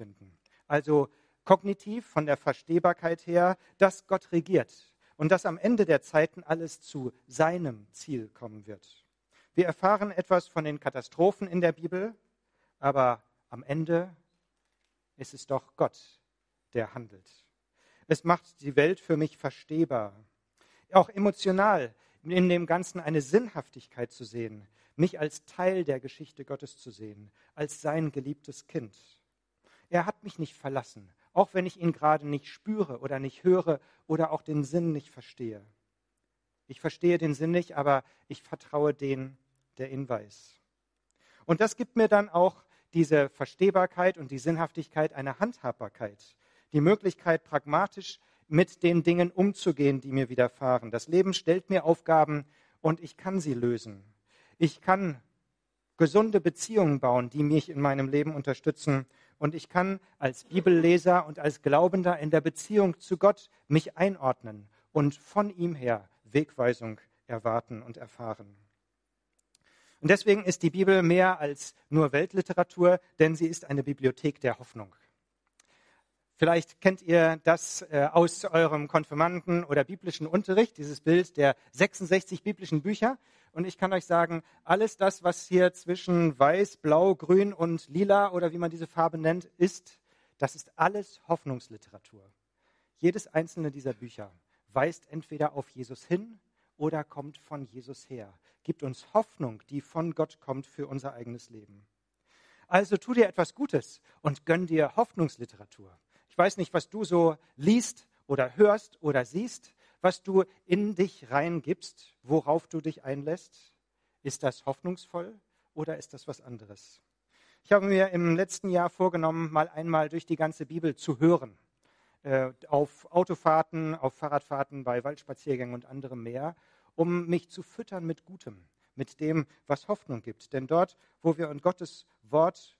finden. Also kognitiv von der Verstehbarkeit her, dass Gott regiert und dass am Ende der Zeiten alles zu seinem Ziel kommen wird. Wir erfahren etwas von den Katastrophen in der Bibel, aber am Ende ist es doch Gott, der handelt. Es macht die Welt für mich verstehbar, auch emotional in dem Ganzen eine Sinnhaftigkeit zu sehen, mich als Teil der Geschichte Gottes zu sehen, als sein geliebtes Kind. Er hat mich nicht verlassen, auch wenn ich ihn gerade nicht spüre oder nicht höre oder auch den Sinn nicht verstehe. Ich verstehe den Sinn nicht, aber ich vertraue den, der ihn weiß. Und das gibt mir dann auch diese Verstehbarkeit und die Sinnhaftigkeit eine Handhabbarkeit, die Möglichkeit, pragmatisch mit den Dingen umzugehen, die mir widerfahren. Das Leben stellt mir Aufgaben und ich kann sie lösen. Ich kann gesunde Beziehungen bauen, die mich in meinem Leben unterstützen. Und ich kann als Bibelleser und als Glaubender in der Beziehung zu Gott mich einordnen und von ihm her Wegweisung erwarten und erfahren. Und deswegen ist die Bibel mehr als nur Weltliteratur, denn sie ist eine Bibliothek der Hoffnung. Vielleicht kennt ihr das äh, aus eurem Konfirmanden- oder biblischen Unterricht, dieses Bild der 66 biblischen Bücher. Und ich kann euch sagen, alles das, was hier zwischen weiß, blau, grün und lila oder wie man diese Farbe nennt, ist, das ist alles Hoffnungsliteratur. Jedes einzelne dieser Bücher weist entweder auf Jesus hin oder kommt von Jesus her, gibt uns Hoffnung, die von Gott kommt für unser eigenes Leben. Also tu dir etwas Gutes und gönn dir Hoffnungsliteratur. Ich weiß nicht, was du so liest oder hörst oder siehst, was du in dich reingibst, worauf du dich einlässt. Ist das hoffnungsvoll oder ist das was anderes? Ich habe mir im letzten Jahr vorgenommen, mal einmal durch die ganze Bibel zu hören. Äh, auf Autofahrten, auf Fahrradfahrten, bei Waldspaziergängen und anderem mehr, um mich zu füttern mit Gutem, mit dem, was Hoffnung gibt. Denn dort, wo wir in Gottes Wort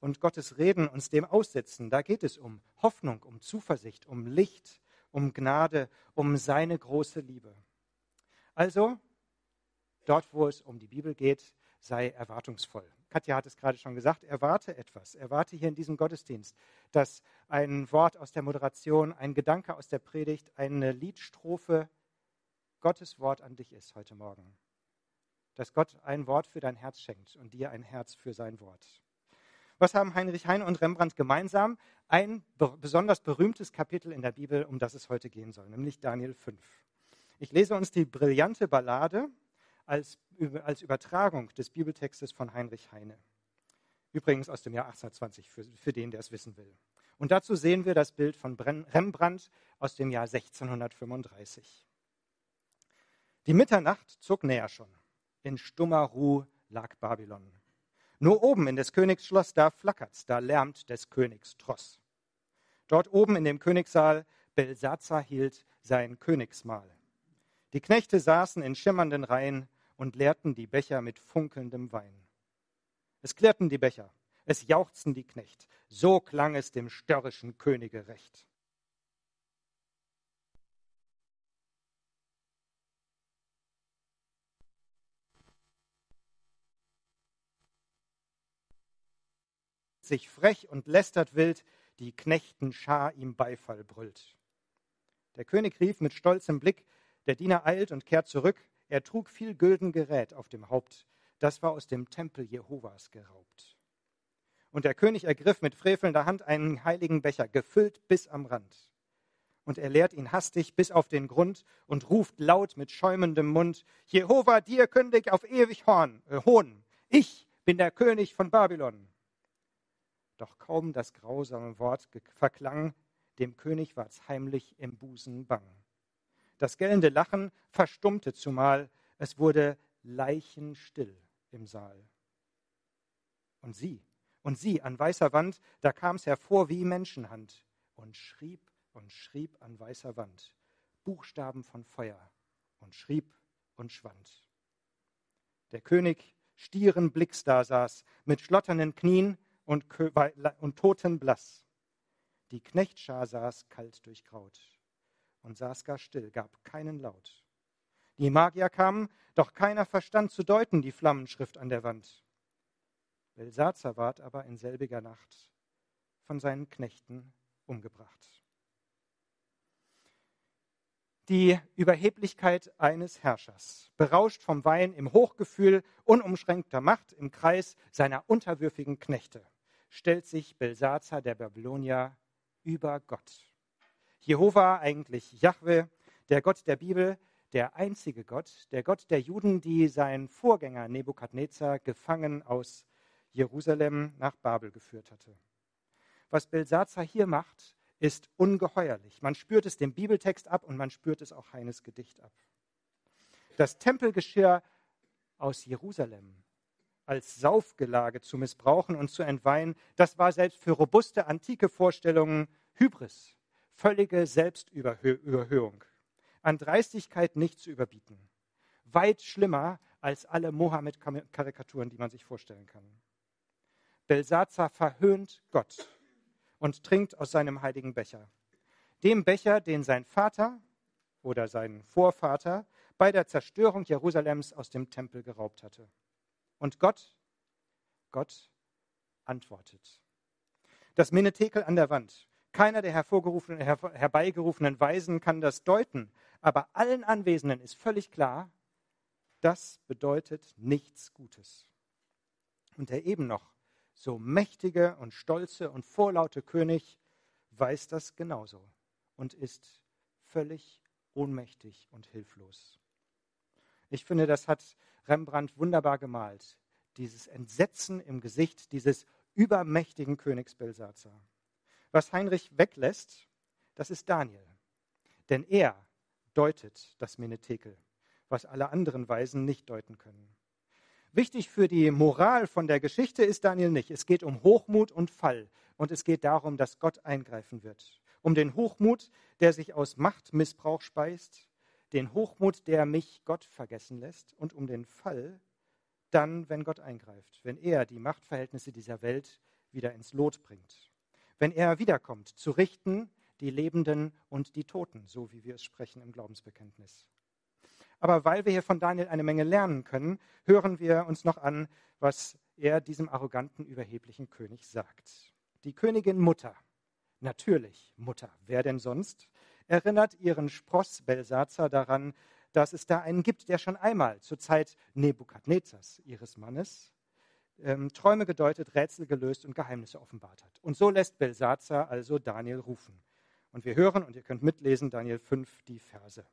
und Gottes Reden uns dem aussetzen, da geht es um Hoffnung, um Zuversicht, um Licht, um Gnade, um seine große Liebe. Also, dort, wo es um die Bibel geht, sei erwartungsvoll. Katja hat es gerade schon gesagt, erwarte etwas. Erwarte hier in diesem Gottesdienst, dass ein Wort aus der Moderation, ein Gedanke aus der Predigt, eine Liedstrophe Gottes Wort an dich ist heute Morgen. Dass Gott ein Wort für dein Herz schenkt und dir ein Herz für sein Wort. Was haben Heinrich Heine und Rembrandt gemeinsam? Ein besonders berühmtes Kapitel in der Bibel, um das es heute gehen soll, nämlich Daniel 5. Ich lese uns die brillante Ballade als, als Übertragung des Bibeltextes von Heinrich Heine. Übrigens aus dem Jahr 1820, für, für den, der es wissen will. Und dazu sehen wir das Bild von Rembrandt aus dem Jahr 1635. Die Mitternacht zog näher schon. In stummer Ruhe lag Babylon. Nur oben in des Königs Schloss, da flackert's, da lärmt des Königs Tross. Dort oben in dem Königssaal, Belsazar hielt sein Königsmahl. Die Knechte saßen in schimmernden Reihen und leerten die Becher mit funkelndem Wein. Es klirrten die Becher, es jauchzten die Knecht, so klang es dem störrischen Könige recht. Sich frech und lästert wild, die Knechten Schar ihm Beifall brüllt. Der König rief mit stolzem Blick, der Diener eilt und kehrt zurück, er trug viel gülden Gerät auf dem Haupt, das war aus dem Tempel Jehovas geraubt. Und der König ergriff mit frevelnder Hand einen heiligen Becher, gefüllt bis am Rand. Und er leert ihn hastig bis auf den Grund und ruft laut mit schäumendem Mund, Jehova, dir kündig auf ewig Horn, äh, Hohn. Ich bin der König von Babylon. Doch kaum das grausame Wort verklang, dem König ward's heimlich im Busen bang. Das gellende Lachen verstummte zumal, es wurde leichenstill im Saal. Und sie, und sie an weißer Wand, da kam's hervor wie Menschenhand und schrieb und schrieb an weißer Wand Buchstaben von Feuer und schrieb und schwand. Der König stieren Blicks da saß, mit schlotternden Knien, und, und totenblass. Die Knechtschar saß kalt durchgraut und saß gar still, gab keinen Laut. Die Magier kamen, doch keiner verstand zu deuten die Flammenschrift an der Wand. Belsazar ward aber in selbiger Nacht von seinen Knechten umgebracht. Die Überheblichkeit eines Herrschers, berauscht vom Wein im Hochgefühl unumschränkter Macht im Kreis seiner unterwürfigen Knechte, stellt sich Belsazar der Babylonier über Gott. Jehova, eigentlich Jahwe, der Gott der Bibel, der einzige Gott, der Gott der Juden, die sein Vorgänger Nebukadnezar gefangen aus Jerusalem nach Babel geführt hatte. Was Belsazar hier macht, ist ungeheuerlich. Man spürt es dem Bibeltext ab und man spürt es auch Heines Gedicht ab. Das Tempelgeschirr aus Jerusalem als Saufgelage zu missbrauchen und zu entweihen, das war selbst für robuste antike Vorstellungen Hybris, völlige Selbstüberhöhung, an Dreistigkeit nicht zu überbieten. Weit schlimmer als alle Mohammed-Karikaturen, die man sich vorstellen kann. Belsazar verhöhnt Gott und trinkt aus seinem heiligen Becher. Dem Becher, den sein Vater oder sein Vorvater bei der Zerstörung Jerusalems aus dem Tempel geraubt hatte. Und Gott, Gott antwortet. Das Menetekel an der Wand keiner der hervorgerufenen, her, herbeigerufenen Weisen kann das deuten, aber allen Anwesenden ist völlig klar, das bedeutet nichts Gutes. Und der eben noch so mächtige und stolze und vorlaute König weiß das genauso und ist völlig ohnmächtig und hilflos. Ich finde, das hat Rembrandt wunderbar gemalt, dieses Entsetzen im Gesicht dieses übermächtigen Königs Belsazar. Was Heinrich weglässt, das ist Daniel. Denn er deutet das Menetekel, was alle anderen Weisen nicht deuten können. Wichtig für die Moral von der Geschichte ist Daniel nicht. Es geht um Hochmut und Fall. Und es geht darum, dass Gott eingreifen wird. Um den Hochmut, der sich aus Machtmissbrauch speist, den Hochmut, der mich Gott vergessen lässt, und um den Fall, dann, wenn Gott eingreift, wenn er die Machtverhältnisse dieser Welt wieder ins Lot bringt wenn er wiederkommt, zu richten die Lebenden und die Toten, so wie wir es sprechen im Glaubensbekenntnis. Aber weil wir hier von Daniel eine Menge lernen können, hören wir uns noch an, was er diesem arroganten, überheblichen König sagt. Die Königin Mutter, natürlich Mutter, wer denn sonst, erinnert ihren Spross Belsazar daran, dass es da einen gibt, der schon einmal zur Zeit Nebukadnezars, ihres Mannes, ähm, Träume gedeutet, Rätsel gelöst und Geheimnisse offenbart hat. Und so lässt Belsazar also Daniel rufen. Und wir hören, und ihr könnt mitlesen, Daniel 5, die Verse.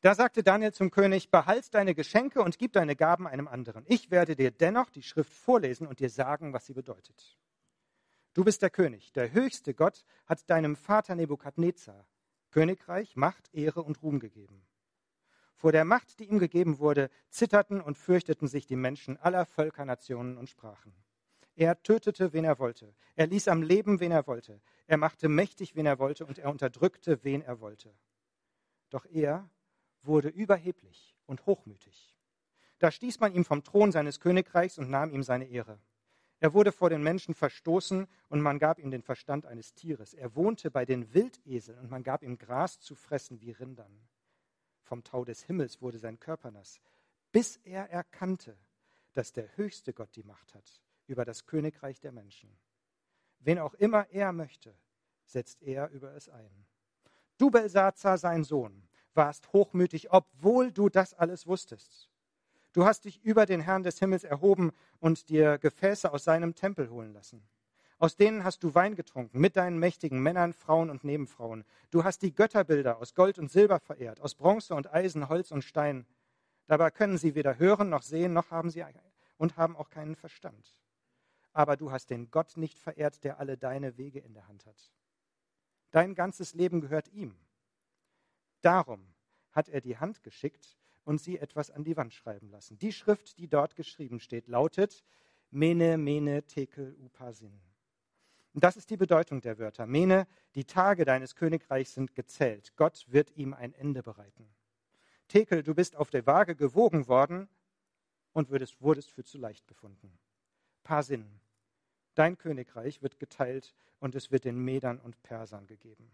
Da sagte Daniel zum König, behalt deine Geschenke und gib deine Gaben einem anderen. Ich werde dir dennoch die Schrift vorlesen und dir sagen, was sie bedeutet. Du bist der König. Der höchste Gott hat deinem Vater Nebukadnezar Königreich, Macht, Ehre und Ruhm gegeben. Vor der Macht, die ihm gegeben wurde, zitterten und fürchteten sich die Menschen aller Völker, Nationen und Sprachen. Er tötete, wen er wollte. Er ließ am Leben, wen er wollte. Er machte mächtig, wen er wollte, und er unterdrückte, wen er wollte. Doch er wurde überheblich und hochmütig. Da stieß man ihm vom Thron seines Königreichs und nahm ihm seine Ehre. Er wurde vor den Menschen verstoßen und man gab ihm den Verstand eines Tieres. Er wohnte bei den Wildeseln und man gab ihm Gras zu fressen wie Rindern. Vom Tau des Himmels wurde sein Körper nass, bis er erkannte, dass der höchste Gott die Macht hat über das Königreich der Menschen. Wen auch immer er möchte, setzt er über es ein. Du, Belsazar, sein Sohn, warst hochmütig, obwohl du das alles wusstest. Du hast dich über den Herrn des Himmels erhoben und dir Gefäße aus seinem Tempel holen lassen. Aus denen hast du Wein getrunken, mit deinen mächtigen Männern, Frauen und Nebenfrauen. Du hast die Götterbilder aus Gold und Silber verehrt, aus Bronze und Eisen, Holz und Stein. Dabei können sie weder hören noch sehen, noch haben sie und haben auch keinen Verstand. Aber du hast den Gott nicht verehrt, der alle deine Wege in der Hand hat. Dein ganzes Leben gehört ihm. Darum hat er die Hand geschickt und sie etwas an die Wand schreiben lassen. Die Schrift, die dort geschrieben steht, lautet Mene, Mene, Tekel, Upasin. Und das ist die Bedeutung der Wörter. Mene, die Tage deines Königreichs sind gezählt. Gott wird ihm ein Ende bereiten. Tekel, du bist auf der Waage gewogen worden und wurdest, wurdest für zu leicht befunden. Parsin, dein Königreich wird geteilt und es wird den Medern und Persern gegeben.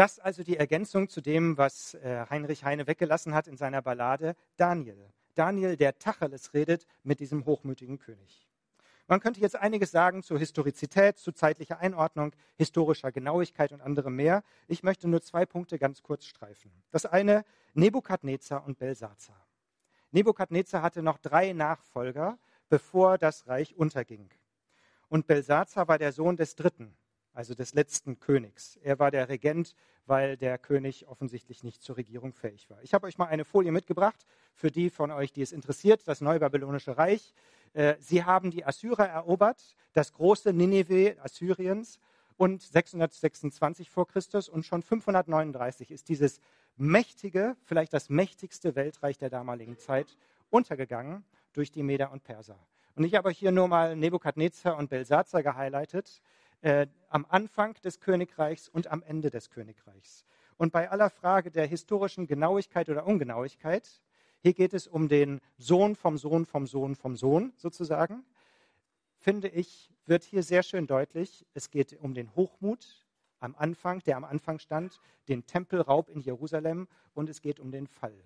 Das also die Ergänzung zu dem, was äh, Heinrich Heine weggelassen hat in seiner Ballade Daniel. Daniel, der Tacheles redet mit diesem hochmütigen König. Man könnte jetzt einiges sagen zur Historizität, zu zeitlicher Einordnung, historischer Genauigkeit und anderem mehr. Ich möchte nur zwei Punkte ganz kurz streifen. Das eine, Nebukadnezar und Belsazar. Nebukadnezar hatte noch drei Nachfolger, bevor das Reich unterging. Und Belsazar war der Sohn des dritten, also des letzten Königs. Er war der Regent, weil der König offensichtlich nicht zur Regierung fähig war. Ich habe euch mal eine Folie mitgebracht für die von euch, die es interessiert, das Neubabylonische Reich. Äh, sie haben die Assyrer erobert, das große Nineveh Assyriens und 626 vor Christus und schon 539 ist dieses mächtige, vielleicht das mächtigste Weltreich der damaligen Zeit untergegangen durch die Meder und Perser. Und ich habe euch hier nur mal Nebukadnezar und Belsazar gehighlightet äh, am Anfang des Königreichs und am Ende des Königreichs. Und bei aller Frage der historischen Genauigkeit oder Ungenauigkeit, hier geht es um den Sohn vom Sohn vom Sohn vom Sohn sozusagen, finde ich, wird hier sehr schön deutlich, es geht um den Hochmut am Anfang, der am Anfang stand, den Tempelraub in Jerusalem und es geht um den Fall.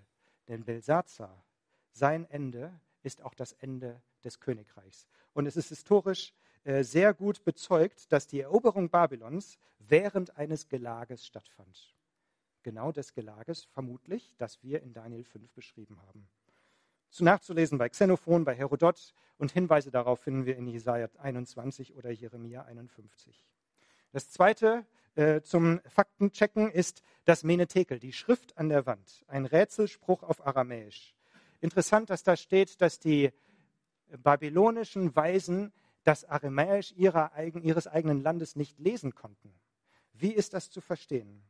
Denn Belsazar, sein Ende ist auch das Ende des Königreichs. Und es ist historisch sehr gut bezeugt, dass die Eroberung Babylons während eines Gelages stattfand. Genau des Gelages vermutlich, das wir in Daniel 5 beschrieben haben. Zu nachzulesen bei Xenophon, bei Herodot und Hinweise darauf finden wir in Jesaja 21 oder Jeremia 51. Das zweite äh, zum Faktenchecken ist das Menetekel, die Schrift an der Wand, ein Rätselspruch auf Aramäisch. Interessant, dass da steht, dass die babylonischen Weisen das Aramäisch ihrer, ihres eigenen Landes nicht lesen konnten. Wie ist das zu verstehen?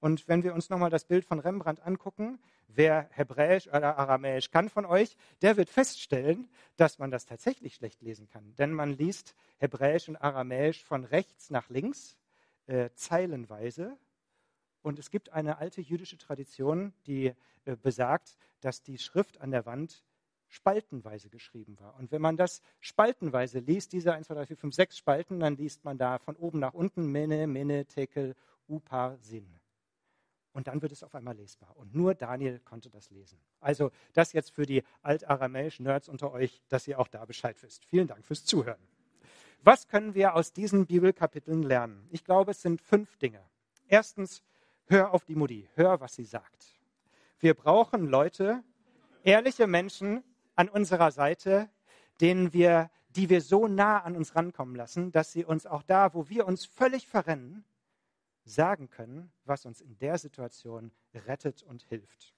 Und wenn wir uns nochmal das Bild von Rembrandt angucken, wer Hebräisch oder Aramäisch kann von euch, der wird feststellen, dass man das tatsächlich schlecht lesen kann. Denn man liest Hebräisch und Aramäisch von rechts nach links, äh, zeilenweise. Und es gibt eine alte jüdische Tradition, die äh, besagt, dass die Schrift an der Wand spaltenweise geschrieben war. Und wenn man das spaltenweise liest, diese 1, 2, 3, 4, 5, 6 Spalten, dann liest man da von oben nach unten Mene, Mene, Tekel, Upar, Sin. Und dann wird es auf einmal lesbar. Und nur Daniel konnte das lesen. Also das jetzt für die altaramäischen Nerds unter euch, dass ihr auch da Bescheid wisst. Vielen Dank fürs Zuhören. Was können wir aus diesen Bibelkapiteln lernen? Ich glaube, es sind fünf Dinge. Erstens, hör auf die Mutti, hör, was sie sagt. Wir brauchen Leute, ehrliche Menschen, an unserer Seite, denen wir, die wir so nah an uns rankommen lassen, dass sie uns auch da, wo wir uns völlig verrennen, sagen können, was uns in der Situation rettet und hilft.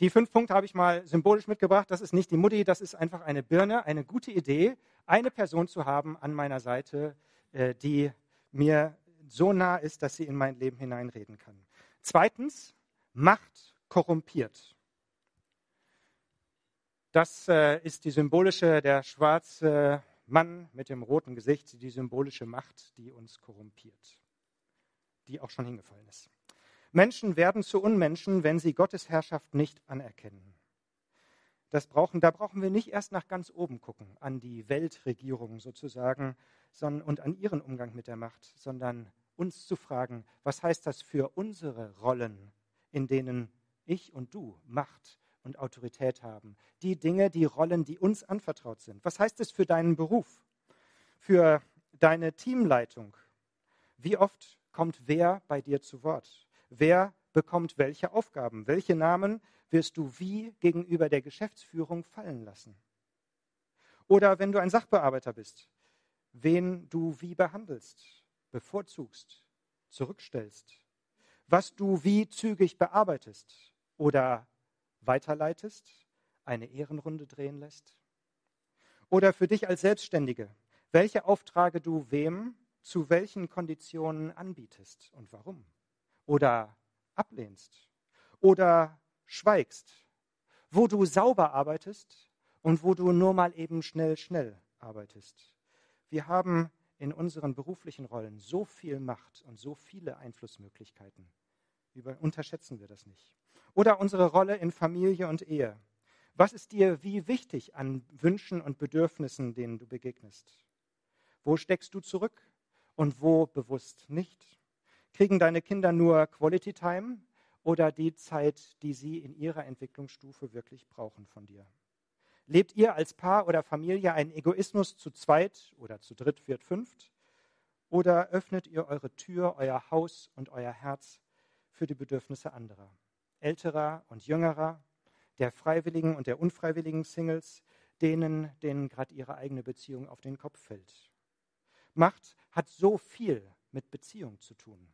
Die fünf Punkte habe ich mal symbolisch mitgebracht. Das ist nicht die Mutti, das ist einfach eine Birne, eine gute Idee, eine Person zu haben an meiner Seite, äh, die mir so nah ist, dass sie in mein Leben hineinreden kann. Zweitens, Macht korrumpiert. Das äh, ist die symbolische, der schwarze Mann mit dem roten Gesicht, die symbolische Macht, die uns korrumpiert, die auch schon hingefallen ist. Menschen werden zu Unmenschen, wenn sie Gottes Herrschaft nicht anerkennen. Das brauchen, da brauchen wir nicht erst nach ganz oben gucken, an die Weltregierung sozusagen sondern, und an ihren Umgang mit der Macht, sondern uns zu fragen, was heißt das für unsere Rollen, in denen ich und du Macht und Autorität haben. Die Dinge, die Rollen, die uns anvertraut sind. Was heißt es für deinen Beruf? Für deine Teamleitung? Wie oft kommt wer bei dir zu Wort? Wer bekommt welche Aufgaben? Welche Namen wirst du wie gegenüber der Geschäftsführung fallen lassen? Oder wenn du ein Sachbearbeiter bist, wen du wie behandelst, bevorzugst, zurückstellst, was du wie zügig bearbeitest oder weiterleitest, eine Ehrenrunde drehen lässt? Oder für dich als Selbstständige, welche Aufträge du wem zu welchen Konditionen anbietest und warum? Oder ablehnst? Oder schweigst? Wo du sauber arbeitest und wo du nur mal eben schnell, schnell arbeitest. Wir haben in unseren beruflichen Rollen so viel Macht und so viele Einflussmöglichkeiten. Über, unterschätzen wir das nicht. Oder unsere Rolle in Familie und Ehe. Was ist dir wie wichtig an Wünschen und Bedürfnissen, denen du begegnest? Wo steckst du zurück und wo bewusst nicht? Kriegen deine Kinder nur Quality Time oder die Zeit, die sie in ihrer Entwicklungsstufe wirklich brauchen von dir? Lebt ihr als Paar oder Familie einen Egoismus zu zweit oder zu dritt, viert, fünft? Oder öffnet ihr eure Tür, euer Haus und euer Herz für die Bedürfnisse anderer? Älterer und jüngerer, der freiwilligen und der unfreiwilligen Singles, denen, denen gerade ihre eigene Beziehung auf den Kopf fällt. Macht hat so viel mit Beziehung zu tun.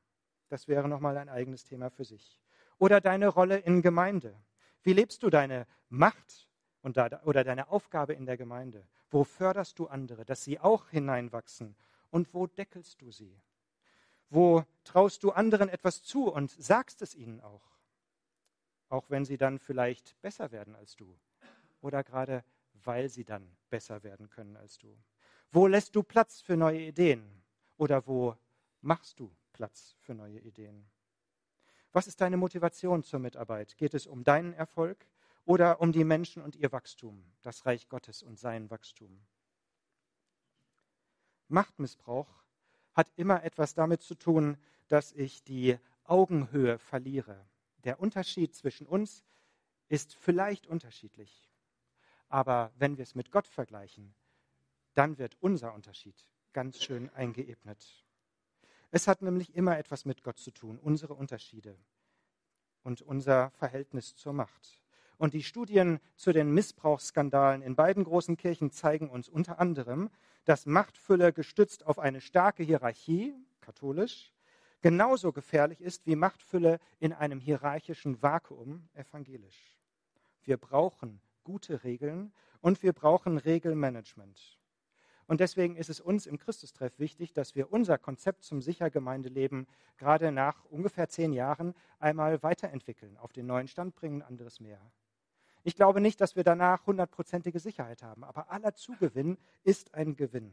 Das wäre nochmal ein eigenes Thema für sich. Oder deine Rolle in Gemeinde. Wie lebst du deine Macht und da, oder deine Aufgabe in der Gemeinde? Wo förderst du andere, dass sie auch hineinwachsen? Und wo deckelst du sie? Wo traust du anderen etwas zu und sagst es ihnen auch? Auch wenn sie dann vielleicht besser werden als du oder gerade weil sie dann besser werden können als du. Wo lässt du Platz für neue Ideen oder wo machst du Platz für neue Ideen? Was ist deine Motivation zur Mitarbeit? Geht es um deinen Erfolg oder um die Menschen und ihr Wachstum, das Reich Gottes und sein Wachstum. Machtmissbrauch hat immer etwas damit zu tun, dass ich die Augenhöhe verliere. Der Unterschied zwischen uns ist vielleicht unterschiedlich, aber wenn wir es mit Gott vergleichen, dann wird unser Unterschied ganz schön eingeebnet. Es hat nämlich immer etwas mit Gott zu tun, unsere Unterschiede und unser Verhältnis zur Macht. Und die Studien zu den Missbrauchsskandalen in beiden großen Kirchen zeigen uns unter anderem, dass Machtfülle gestützt auf eine starke Hierarchie, katholisch, genauso gefährlich ist wie Machtfülle in einem hierarchischen Vakuum, evangelisch. Wir brauchen gute Regeln und wir brauchen Regelmanagement. Und deswegen ist es uns im Christustreff wichtig, dass wir unser Konzept zum Sichergemeindeleben gerade nach ungefähr zehn Jahren einmal weiterentwickeln, auf den neuen Stand bringen, anderes mehr. Ich glaube nicht, dass wir danach hundertprozentige Sicherheit haben, aber aller Zugewinn ist ein Gewinn.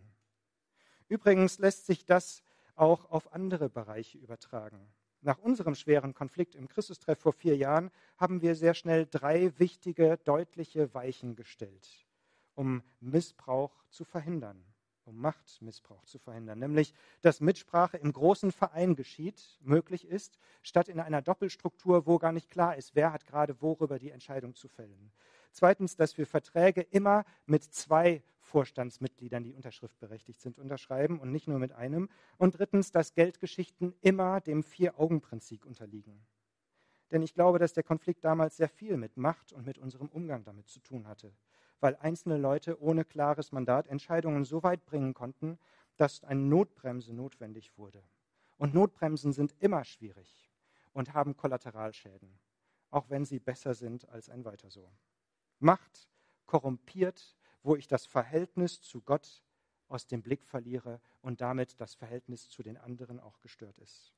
Übrigens lässt sich das auch auf andere Bereiche übertragen. Nach unserem schweren Konflikt im Christustreff vor vier Jahren haben wir sehr schnell drei wichtige, deutliche Weichen gestellt, um Missbrauch zu verhindern um Machtmissbrauch zu verhindern, nämlich dass Mitsprache im großen Verein geschieht, möglich ist, statt in einer Doppelstruktur, wo gar nicht klar ist, wer hat gerade worüber die Entscheidung zu fällen. Zweitens, dass wir Verträge immer mit zwei Vorstandsmitgliedern, die unterschriftberechtigt sind, unterschreiben und nicht nur mit einem. Und drittens, dass Geldgeschichten immer dem Vier-Augen-Prinzip unterliegen. Denn ich glaube, dass der Konflikt damals sehr viel mit Macht und mit unserem Umgang damit zu tun hatte weil einzelne Leute ohne klares Mandat Entscheidungen so weit bringen konnten, dass eine Notbremse notwendig wurde. Und Notbremsen sind immer schwierig und haben Kollateralschäden, auch wenn sie besser sind als ein Weiter so. Macht korrumpiert, wo ich das Verhältnis zu Gott aus dem Blick verliere und damit das Verhältnis zu den anderen auch gestört ist.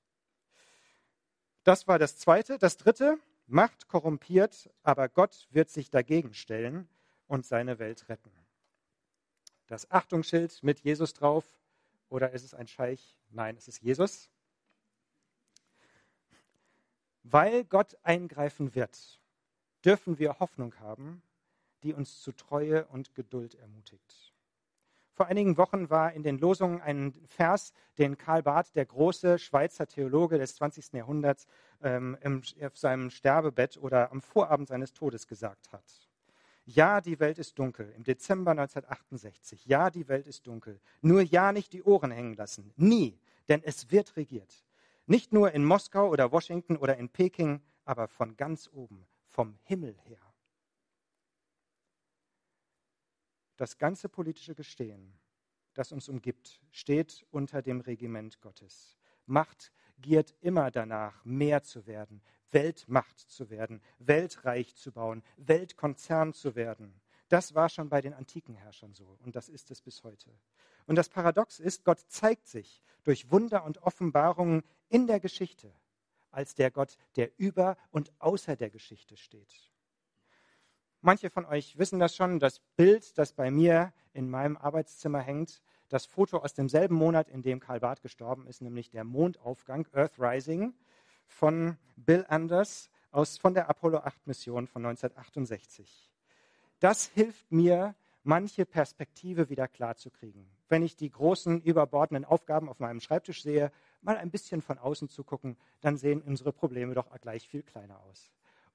Das war das Zweite. Das Dritte, Macht korrumpiert, aber Gott wird sich dagegen stellen und seine Welt retten. Das Achtungsschild mit Jesus drauf oder ist es ein Scheich? Nein, es ist Jesus. Weil Gott eingreifen wird, dürfen wir Hoffnung haben, die uns zu Treue und Geduld ermutigt. Vor einigen Wochen war in den Losungen ein Vers, den Karl Barth, der große Schweizer Theologe des 20. Jahrhunderts, ähm, im, auf seinem Sterbebett oder am Vorabend seines Todes gesagt hat. Ja, die Welt ist dunkel. Im Dezember 1968. Ja, die Welt ist dunkel. Nur ja nicht die Ohren hängen lassen. Nie. Denn es wird regiert. Nicht nur in Moskau oder Washington oder in Peking, aber von ganz oben, vom Himmel her. Das ganze politische Gestehen, das uns umgibt, steht unter dem Regiment Gottes. Macht giert immer danach, mehr zu werden, Weltmacht zu werden, Weltreich zu bauen, Weltkonzern zu werden. Das war schon bei den antiken Herrschern so und das ist es bis heute. Und das Paradox ist, Gott zeigt sich durch Wunder und Offenbarungen in der Geschichte als der Gott, der über und außer der Geschichte steht. Manche von euch wissen das schon, das Bild, das bei mir in meinem Arbeitszimmer hängt, das Foto aus demselben Monat, in dem Karl Barth gestorben ist, nämlich der Mondaufgang, Earth Rising, von Bill Anders aus, von der Apollo 8 Mission von 1968. Das hilft mir, manche Perspektive wieder klarzukriegen. Wenn ich die großen überbordenden Aufgaben auf meinem Schreibtisch sehe, mal ein bisschen von außen zu gucken, dann sehen unsere Probleme doch gleich viel kleiner aus.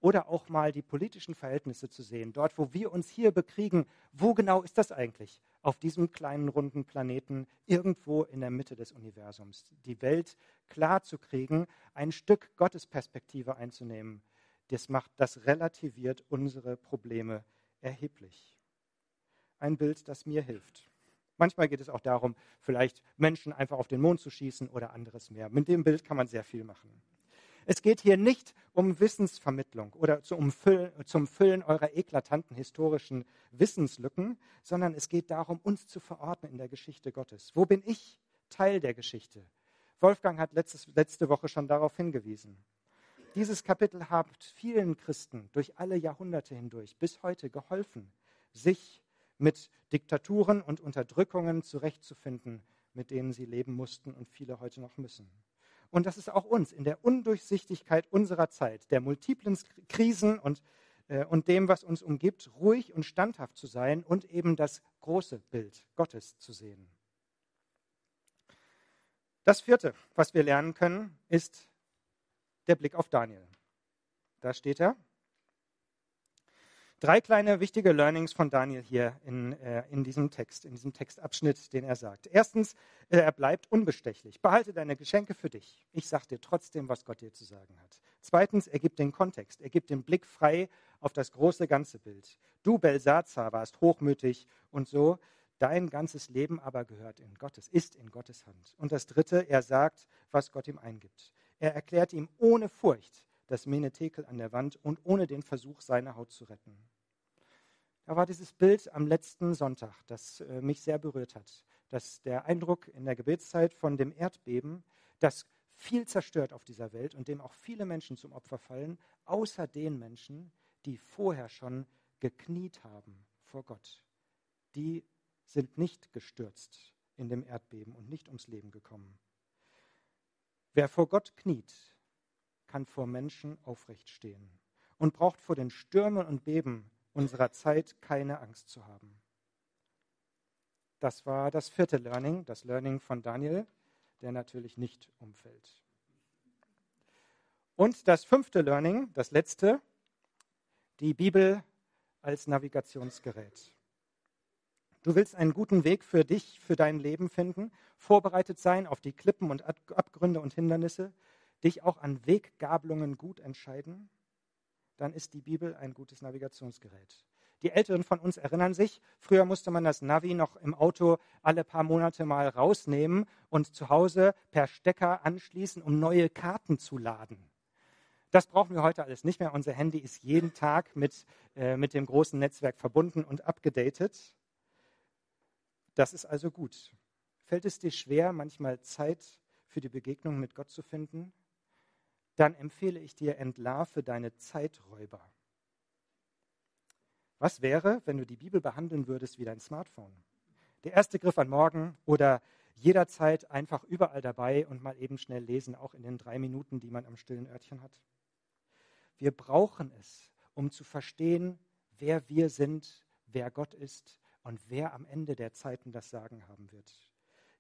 Oder auch mal die politischen Verhältnisse zu sehen. Dort, wo wir uns hier bekriegen, wo genau ist das eigentlich? Auf diesem kleinen runden Planeten, irgendwo in der Mitte des Universums. Die Welt klar zu kriegen, ein Stück Gottesperspektive einzunehmen, das macht, das relativiert unsere Probleme erheblich. Ein Bild, das mir hilft. Manchmal geht es auch darum, vielleicht Menschen einfach auf den Mond zu schießen oder anderes mehr. Mit dem Bild kann man sehr viel machen. Es geht hier nicht um Wissensvermittlung oder zum Füllen, eurer eklatanten historischen Wissenslücken, sondern es geht darum, uns zu verordnen in der Geschichte Gottes. Wo bin ich Teil der Geschichte? Wolfgang hat letztes, letzte Woche schon darauf hingewiesen. Dieses Kapitel hat vielen Christen durch alle Jahrhunderte hindurch bis heute geholfen, sich mit Diktaturen und Unterdrückungen zurechtzufinden, mit denen sie leben mussten und viele heute noch müssen. Und das ist auch uns in der Undurchsichtigkeit unserer Zeit, der multiplen Krisen und, äh, und dem, was uns umgibt, ruhig und standhaft zu sein und eben das große Bild Gottes zu sehen. Das vierte, was wir lernen können, ist der Blick auf Daniel. Da steht er, Drei kleine wichtige Learnings von Daniel hier in, äh, in diesem Text, in diesem Textabschnitt, den er sagt. Erstens, äh, er bleibt unbestechlich. Behalte deine Geschenke für dich. Ich sage dir trotzdem, was Gott dir zu sagen hat. Zweitens, er gibt den Kontext. Er gibt den Blick frei auf das große ganze Bild. Du, Belsazar, warst hochmütig und so. Dein ganzes Leben aber gehört in Gottes, ist in Gottes Hand. Und das Dritte, er sagt, was Gott ihm eingibt. Er erklärt ihm ohne Furcht, das Menetekel an der Wand und ohne den Versuch, seine Haut zu retten. Da war dieses Bild am letzten Sonntag, das äh, mich sehr berührt hat. Dass der Eindruck in der Gebetszeit von dem Erdbeben, das viel zerstört auf dieser Welt und dem auch viele Menschen zum Opfer fallen, außer den Menschen, die vorher schon gekniet haben vor Gott. Die sind nicht gestürzt in dem Erdbeben und nicht ums Leben gekommen. Wer vor Gott kniet, kann vor Menschen aufrecht stehen und braucht vor den Stürmen und Beben unserer Zeit keine Angst zu haben. Das war das vierte Learning, das Learning von Daniel, der natürlich nicht umfällt. Und das fünfte Learning, das letzte, die Bibel als Navigationsgerät. Du willst einen guten Weg für dich, für dein Leben finden, vorbereitet sein auf die Klippen und Abgründe und Hindernisse, dich auch an Weggabelungen gut entscheiden, dann ist die Bibel ein gutes Navigationsgerät. Die Älteren von uns erinnern sich, früher musste man das Navi noch im Auto alle paar Monate mal rausnehmen und zu Hause per Stecker anschließen, um neue Karten zu laden. Das brauchen wir heute alles nicht mehr. Unser Handy ist jeden Tag mit, äh, mit dem großen Netzwerk verbunden und abgedatet. Das ist also gut. Fällt es dir schwer, manchmal Zeit für die Begegnung mit Gott zu finden? Dann empfehle ich dir, entlarve deine Zeiträuber. Was wäre, wenn du die Bibel behandeln würdest wie dein Smartphone? Der erste Griff an morgen oder jederzeit einfach überall dabei und mal eben schnell lesen, auch in den drei Minuten, die man am stillen Örtchen hat. Wir brauchen es, um zu verstehen, wer wir sind, wer Gott ist und wer am Ende der Zeiten das Sagen haben wird.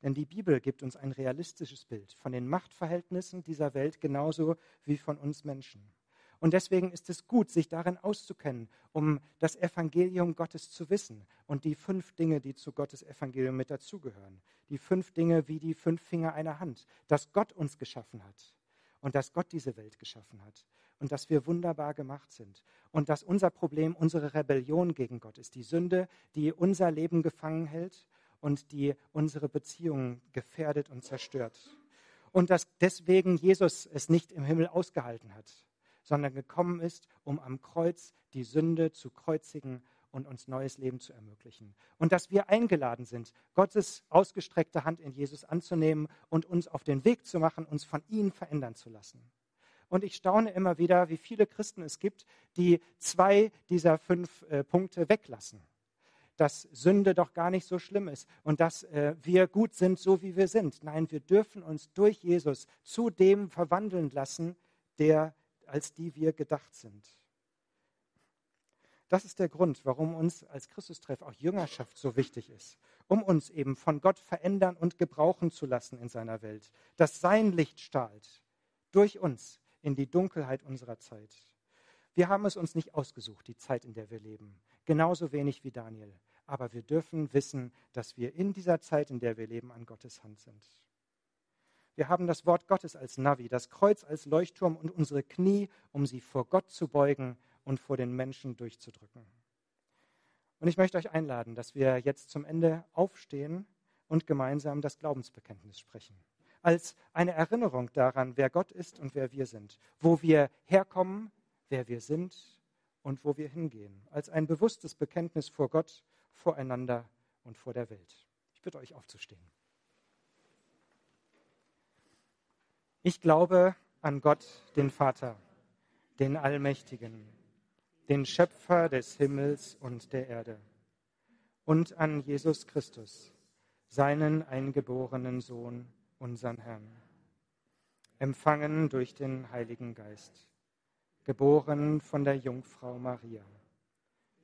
Denn die Bibel gibt uns ein realistisches Bild von den Machtverhältnissen dieser Welt genauso wie von uns Menschen. Und deswegen ist es gut, sich darin auszukennen, um das Evangelium Gottes zu wissen und die fünf Dinge, die zu Gottes Evangelium mit dazugehören. Die fünf Dinge wie die fünf Finger einer Hand, dass Gott uns geschaffen hat und dass Gott diese Welt geschaffen hat und dass wir wunderbar gemacht sind und dass unser Problem unsere Rebellion gegen Gott ist, die Sünde, die unser Leben gefangen hält und die unsere Beziehungen gefährdet und zerstört. Und dass deswegen Jesus es nicht im Himmel ausgehalten hat, sondern gekommen ist, um am Kreuz die Sünde zu kreuzigen und uns neues Leben zu ermöglichen. Und dass wir eingeladen sind, Gottes ausgestreckte Hand in Jesus anzunehmen und uns auf den Weg zu machen, uns von ihm verändern zu lassen. Und ich staune immer wieder, wie viele Christen es gibt, die zwei dieser fünf äh, Punkte weglassen dass Sünde doch gar nicht so schlimm ist und dass äh, wir gut sind, so wie wir sind. Nein, wir dürfen uns durch Jesus zu dem verwandeln lassen, der als die wir gedacht sind. Das ist der Grund, warum uns als Christustreff auch Jüngerschaft so wichtig ist, um uns eben von Gott verändern und gebrauchen zu lassen in seiner Welt, dass sein Licht strahlt durch uns in die Dunkelheit unserer Zeit. Wir haben es uns nicht ausgesucht, die Zeit, in der wir leben, genauso wenig wie Daniel, aber wir dürfen wissen, dass wir in dieser Zeit, in der wir leben, an Gottes Hand sind. Wir haben das Wort Gottes als Navi, das Kreuz als Leuchtturm und unsere Knie, um sie vor Gott zu beugen und vor den Menschen durchzudrücken. Und ich möchte euch einladen, dass wir jetzt zum Ende aufstehen und gemeinsam das Glaubensbekenntnis sprechen. Als eine Erinnerung daran, wer Gott ist und wer wir sind, wo wir herkommen, wer wir sind und wo wir hingehen. Als ein bewusstes Bekenntnis vor Gott, voreinander und vor der Welt. Ich bitte euch aufzustehen. Ich glaube an Gott, den Vater, den Allmächtigen den Schöpfer des Himmels und der Erde, und an Jesus Christus, seinen eingeborenen Sohn, unseren Herrn, empfangen durch den Heiligen Geist, geboren von der Jungfrau Maria,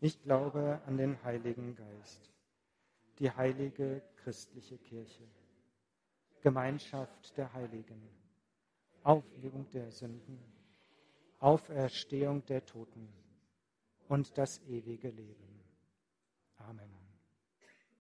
Ich glaube an den Heiligen Geist, die heilige christliche Kirche, Gemeinschaft der Heiligen, Aufhebung der Sünden Auferstehung der Toten und das ewige Leben. Amen.